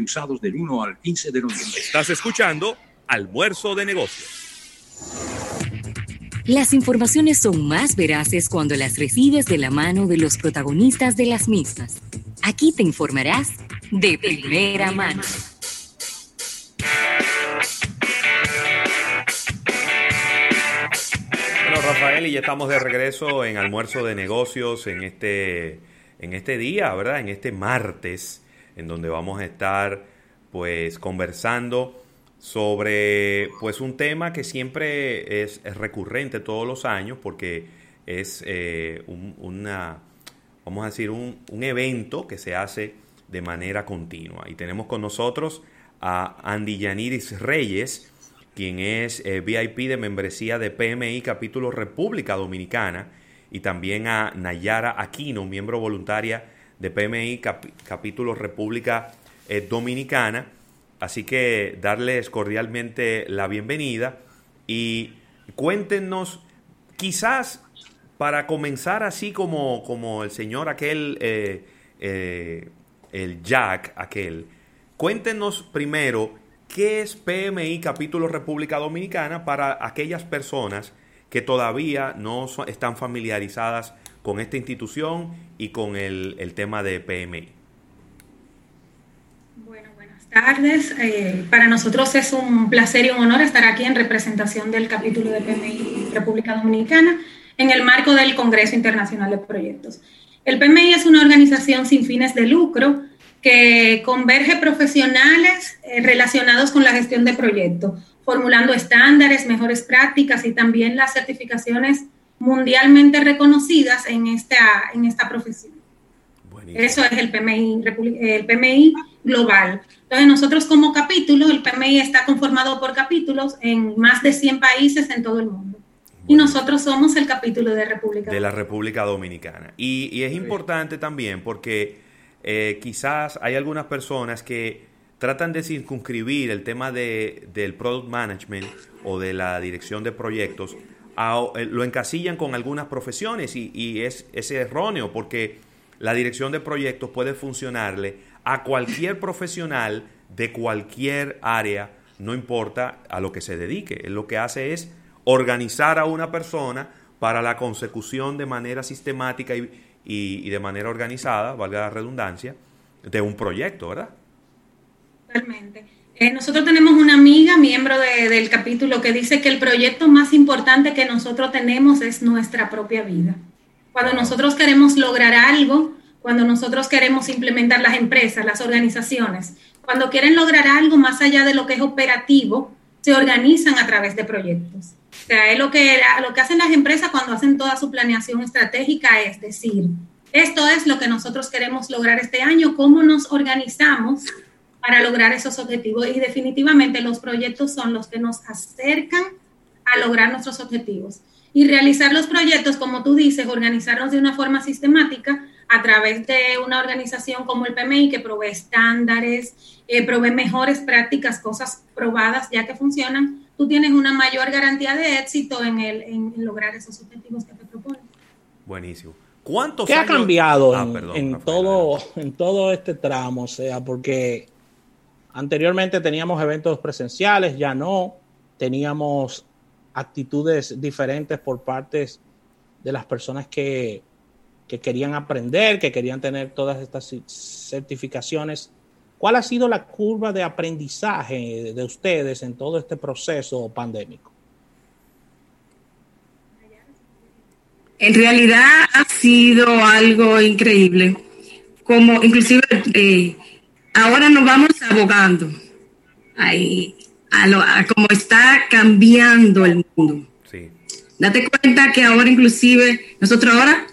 usados del 1 al 15 de noviembre. Estás escuchando Almuerzo de Negocios. Las informaciones son más veraces cuando las recibes de la mano de los protagonistas de las mismas. Aquí te informarás de primera mano. Bueno, Rafael, y ya estamos de regreso en Almuerzo de Negocios en este, en este día, ¿verdad? En este martes, en donde vamos a estar pues conversando sobre pues un tema que siempre es, recurrente todos los años porque es eh, un, una, vamos a decir, un, evento que se hace de manera continua. Y tenemos con nosotros a Andy Yaniris Reyes, quien es eh, VIP de membresía de PMI Capítulo República Dominicana, y también a Nayara Aquino, miembro voluntaria de PMI Capítulo República eh, Dominicana. Así que darles cordialmente la bienvenida y cuéntenos, quizás para comenzar así como, como el señor aquel, eh, eh, el Jack aquel, cuéntenos primero qué es PMI Capítulo República Dominicana para aquellas personas que todavía no están familiarizadas con esta institución y con el, tema de PMI tardes. Eh, para nosotros es un placer y un honor estar aquí en representación del capítulo de PMI República Dominicana en el marco del Congreso Internacional de Proyectos. El PMI es una organización sin fines de lucro que converge profesionales eh, relacionados con la gestión de proyectos, formulando estándares, mejores prácticas y también las certificaciones mundialmente reconocidas en esta, en esta profesión. Eso es el PMI, el PMI global. Entonces, nosotros como capítulo, el PMI está conformado por capítulos en más de 100 países en todo el mundo. Y nosotros somos el capítulo de República De la República Dominicana. Y, es importante también porque eh, quizás hay algunas personas que tratan de circunscribir el tema de, del product management o de la dirección de proyectos, eh, lo encasillan con algunas profesiones y, y es, es erróneo porque la dirección de proyectos puede funcionarle a cualquier profesional de cualquier área, no importa a lo que se dedique. Él lo que hace es organizar a una persona para la consecución de manera sistemática y, de manera organizada, valga la redundancia, de un proyecto, ¿verdad? Totalmente. Eh, nosotros tenemos una amiga, miembro del capítulo, que dice que el proyecto más importante que nosotros tenemos es nuestra propia vida. Cuando nosotros queremos lograr algo, cuando nosotros queremos implementar las empresas, las organizaciones, cuando quieren lograr algo más allá de lo que es operativo, se organizan a través de proyectos. O sea, es lo que, lo que hacen las empresas cuando hacen toda su planeación estratégica, es decir, esto es lo que nosotros queremos lograr este año, cómo nos organizamos para lograr esos objetivos. Y definitivamente los proyectos son los que nos acercan a lograr nuestros objetivos. Y realizar los proyectos, como tú dices, organizarlos de una forma sistemática, a través de una organización como el PMI que provee estándares, eh, provee mejores prácticas, cosas probadas ya que funcionan, tú tienes una mayor garantía de éxito en, el, en, lograr esos objetivos que te proponen. Buenísimo. ¿Cuántos ¿Qué ha cambiado ah, en, todo, en todo este tramo? O sea, porque anteriormente teníamos eventos presenciales, ya no, teníamos actitudes diferentes por partes de las personas que que querían aprender, que querían tener todas estas certificaciones. ¿Cuál ha sido la curva de aprendizaje de ustedes en todo este proceso pandémico? En realidad ha sido algo increíble. Como inclusive eh, ahora nos vamos abogando ahí, a, lo, a cómo está cambiando el mundo. Sí. Date cuenta que ahora inclusive nosotros ahora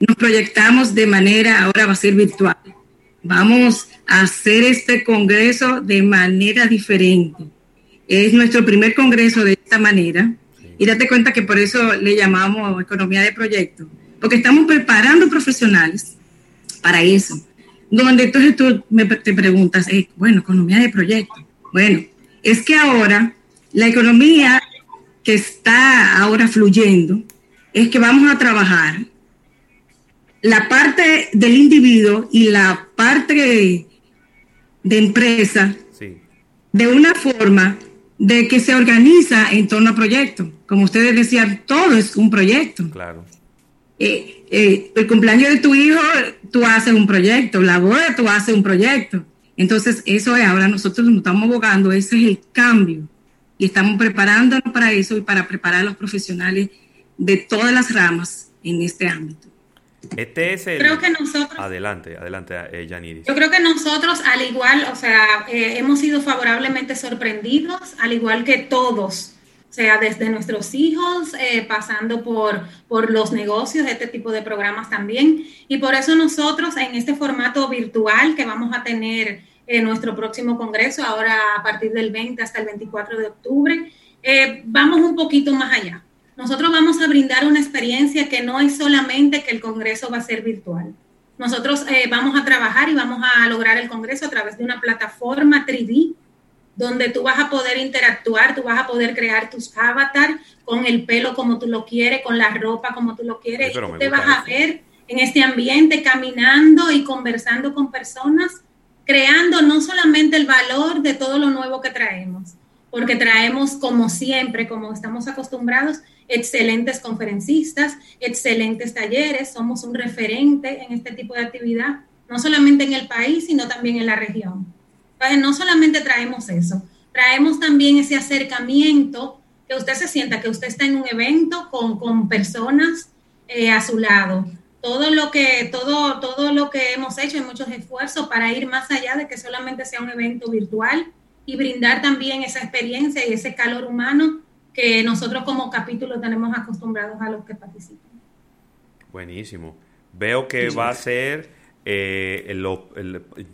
nos proyectamos de manera, ahora va a ser virtual. Vamos a hacer este congreso de manera diferente. Es nuestro primer congreso de esta manera. Y date cuenta que por eso le llamamos economía de proyecto, porque estamos preparando profesionales para eso. Donde entonces tú me, te preguntas, eh, bueno, economía de proyecto. Bueno, es que ahora la economía que está ahora fluyendo es que vamos a trabajar la parte del individuo y la parte de empresa de una forma de que se organiza en torno a proyectos. Como ustedes decían, todo es un proyecto. Claro. Eh, eh, el cumpleaños de tu hijo, tú haces un proyecto, la boda, tú haces un proyecto. Entonces, eso es ahora nosotros nos estamos abogando, ese es el cambio. Y estamos preparándonos para eso y para preparar a los profesionales de todas las ramas en este ámbito. Este es el... Creo que nosotros... Adelante, adelante, eh, Yo creo que nosotros, al igual, o sea, eh, hemos sido favorablemente sorprendidos, al igual que todos, o sea, desde nuestros hijos, eh, pasando por, por los negocios, este tipo de programas también. Y por eso nosotros, en este formato virtual que vamos a tener en nuestro próximo congreso, ahora a partir del 20 hasta el 24 de octubre, vamos un poquito más allá nosotros vamos a brindar una experiencia que no es solamente que el Congreso va a ser virtual. Nosotros eh, vamos a trabajar y vamos a lograr el Congreso a través de una plataforma 3D donde tú vas a poder interactuar, tú vas a poder crear tus avatars con el pelo como tú lo quieres, con la ropa como tú lo quieres. tú te vas a ver en este ambiente caminando y conversando con personas, creando no solamente el valor de todo lo nuevo que traemos, porque traemos como siempre, como estamos acostumbrados, excelentes conferencistas, excelentes talleres, somos un referente en este tipo de actividad, no solamente en el país, sino también en la región. Entonces, no solamente traemos eso, traemos también ese acercamiento, que usted se sienta que usted está en un evento con, con personas eh, a su lado. Todo lo, que, todo, todo lo que hemos hecho, hay muchos esfuerzos para ir más allá de que solamente sea un evento virtual y brindar también esa experiencia y ese calor humano que nosotros como capítulo tenemos acostumbrados a los que participan. Buenísimo. Veo que va a ser eh,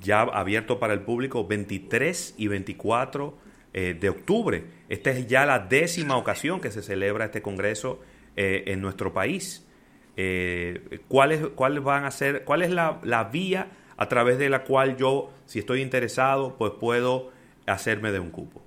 ya abierto para el público 23 y 24 eh, de octubre. Esta es ya la décima ocasión que se celebra este congreso eh, en nuestro país. ¿cuáles, ¿Cuáles van a ser, cuál es la, la vía a través de la cual yo, si estoy interesado, pues puedo hacerme de un cupo?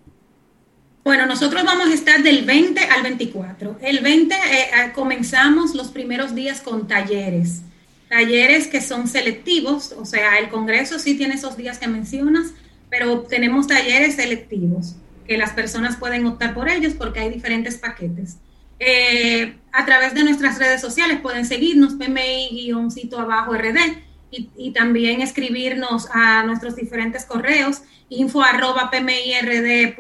Bueno, nosotros vamos a estar del 20 al 24. El 20 eh, eh, comenzamos los primeros días con talleres, talleres que son selectivos, o sea, el Congreso sí tiene esos días que mencionas, pero tenemos talleres selectivos que las personas pueden optar por ellos porque hay diferentes paquetes. Eh, a través de nuestras redes sociales pueden seguirnos, PMI-cito abajo RD, y, y, también escribirnos a nuestros diferentes correos info arroba pmird.org.do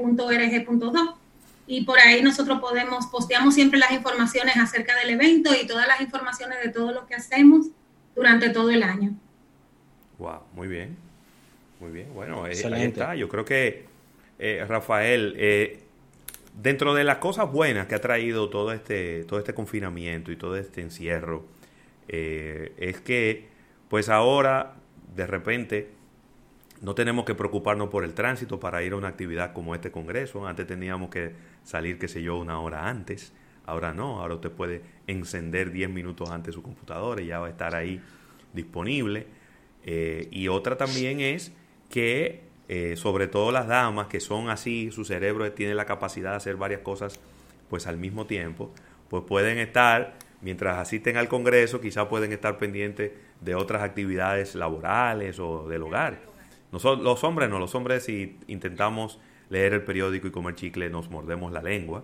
y por ahí nosotros podemos, posteamos siempre las informaciones acerca del evento y todas las informaciones de todo lo que hacemos durante todo el año. Wow, muy bien. Muy bien, bueno, eh, ahí está. Yo creo que, eh, Rafael, eh, dentro de las cosas buenas que ha traído todo este, todo este confinamiento y todo este encierro, es que, pues ahora, de repente, no tenemos que preocuparnos por el tránsito para ir a una actividad como este congreso. Antes teníamos que salir, qué sé yo, una hora antes. Ahora no, ahora usted puede encender 10 minutos antes su computadora y ya va a estar ahí disponible. Eh, y otra también es que, eh, sobre todo las damas que son así, su cerebro tiene la capacidad de hacer varias cosas pues al mismo tiempo, pues pueden estar, mientras asisten al Congreso, quizás pueden estar pendientes de otras actividades laborales o del hogar los hombres no, los hombres si intentamos leer el periódico y comer chicle nos mordemos la lengua,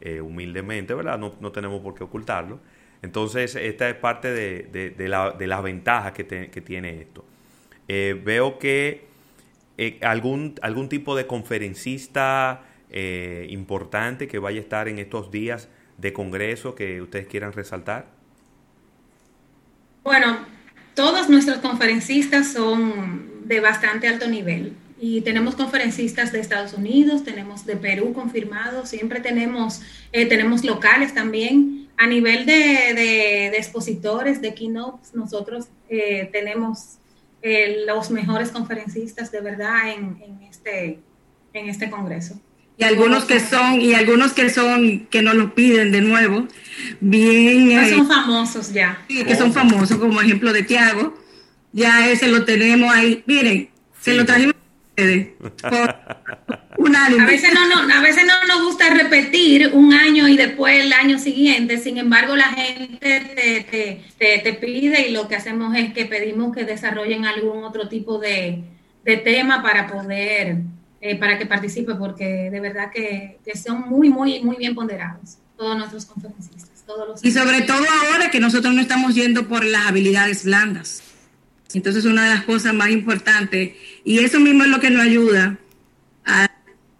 eh, humildemente, ¿verdad? No, no, tenemos por qué ocultarlo. Entonces, esta es parte de, de, la, de las ventajas que, que tiene esto. Eh, veo que eh, algún, algún tipo de conferencista importante que vaya a estar en estos días de congreso que ustedes quieran resaltar. Bueno, todos nuestros conferencistas son de bastante alto nivel. Y tenemos conferencistas de Estados Unidos, tenemos de Perú confirmados, siempre tenemos, eh, tenemos locales también. A nivel de, de, expositores, de keynotes, nosotros eh, tenemos eh, los mejores conferencistas de verdad en, en, este, en este congreso. Y algunos que son, y algunos que son, que nos lo piden de nuevo, bien... son famosos ya. Sí, que son famosos, como ejemplo de Tiago, ya ese lo tenemos ahí. Miren, se lo trajimos ustedes. A veces, no, no, a veces no nos gusta repetir un año y después el año siguiente, sin embargo la gente te, te, te, pide y lo que hacemos es que pedimos que desarrollen algún otro tipo de, de tema para poder, eh, para que participe, porque de verdad que, que, son muy, muy, muy bien ponderados todos nuestros conferencistas. Todos los y sobre todo ahora que nosotros no estamos yendo por las habilidades blandas. Entonces, una de las cosas más importantes, y eso mismo es lo que nos ayuda a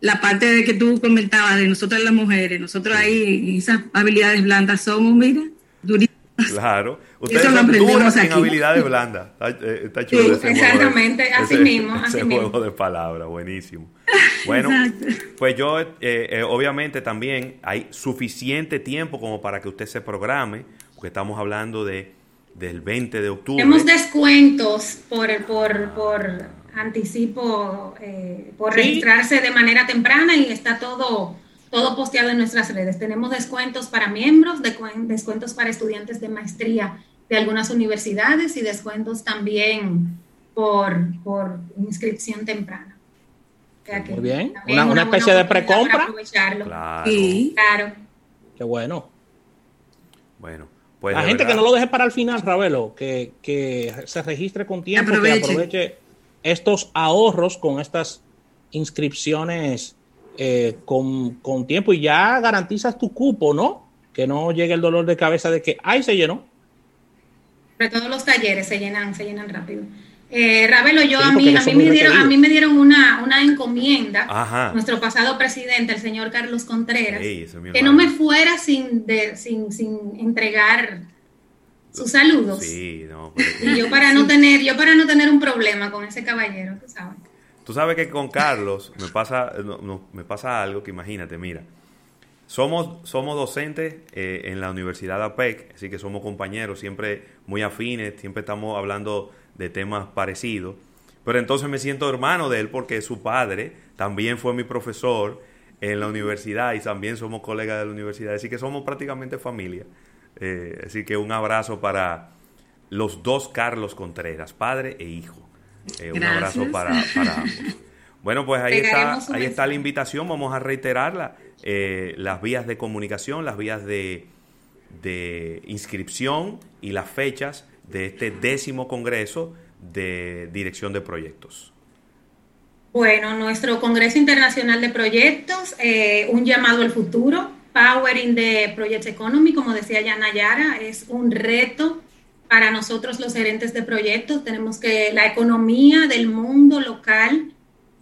la parte de que tú comentabas de nosotras las mujeres, nosotros ahí, esas habilidades blandas somos, mira, durísimas. Claro, ustedes son duras en habilidades blandas. Está, eh, chulo ese exactamente, así mismo. Así ese juego de palabras, buenísimo. Bueno, pues yo, eh, eh, obviamente también hay suficiente tiempo como para que usted se programe, porque estamos hablando de del 20 de octubre. Tenemos descuentos por, por, por anticipo eh, por registrarse de manera temprana y está todo, todo posteado en nuestras redes. Tenemos descuentos para miembros, descuentos para estudiantes de maestría de algunas universidades y descuentos también por, por inscripción temprana. Muy bien, una, especie de precompra. Claro. claro. Qué bueno. Bueno. Pues la gente que no lo deje para el final, Ravelo, que, que se registre con tiempo, que aproveche estos ahorros con estas inscripciones eh, con, tiempo y ya garantizas tu cupo, ¿no? Que no llegue el dolor de cabeza de que, ay, se llenó. Pero todos los talleres se llenan, se llenan rápido. Eh, Ravelo, yo a mí, a mí, me dieron, a mí me dieron una, una encomienda, nuestro pasado presidente, el señor Carlos Contreras, que no me fuera sin, de, sin, sin entregar sus saludos. Sí, no. Y yo para no tener, yo para no tener un problema con ese caballero, tú sabes. Tú sabes que con Carlos me pasa, me pasa algo que imagínate, mira. Somos, somos docentes eh, en la Universidad de APEC, así que somos compañeros, siempre muy afines, siempre estamos hablando de temas parecidos. Pero entonces me siento hermano de él porque su padre también fue mi profesor en la universidad y también somos colegas de la universidad, así que somos prácticamente familia. Eh, así que un abrazo para los dos Carlos Contreras, padre e hijo. Eh, un abrazo para, ambos. Bueno, pues ahí está, ahí está la invitación, vamos a reiterarla. Eh, las vías de comunicación, las vías de, de inscripción y las fechas de este décimo Congreso de Dirección de Proyectos. Bueno, nuestro Congreso Internacional de Proyectos, un llamado al futuro, Powering the Project Economy, como decía ya Nayara, es un reto para nosotros los gerentes de proyectos. Tenemos que la economía del mundo local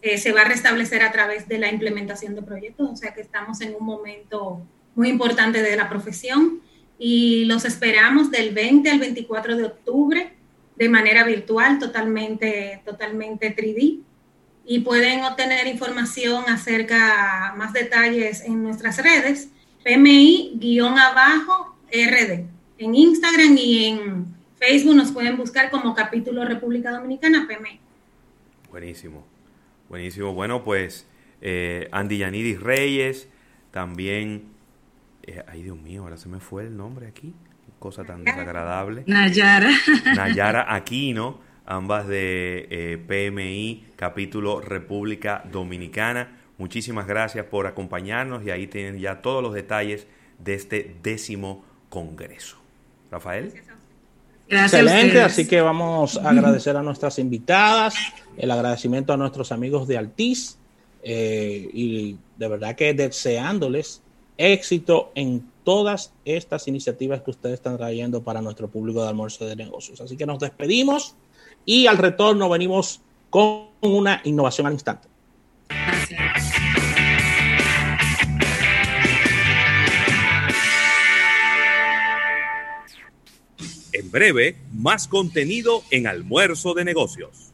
eh, se va a restablecer a través de la implementación de proyectos, o sea que estamos en un momento muy importante de la profesión y los esperamos del 20 al 24 de octubre de manera virtual, totalmente, totalmente 3D. Y pueden obtener información acerca, más detalles en nuestras redes PMI-abajo RD. En Instagram y en Facebook nos pueden buscar como capítulo República Dominicana PMI. Buenísimo, buenísimo. Bueno, pues eh, Andy Yanidis Reyes, también, eh, ay Dios mío, ahora se me fue el nombre aquí, cosa tan desagradable. Nayara. Nayara Aquino, ambas de eh, PMI, capítulo República Dominicana. Muchísimas gracias por acompañarnos y ahí tienen ya todos los detalles de este décimo congreso. Rafael. Excelente, así que vamos a agradecer a nuestras invitadas, el agradecimiento a nuestros amigos de Altiz eh, y de verdad que deseándoles éxito en todas estas iniciativas que ustedes están trayendo para nuestro público de almuerzo de negocios. Así que nos despedimos y al retorno venimos con una innovación al instante. En breve, más contenido en Almuerzo de Negocios.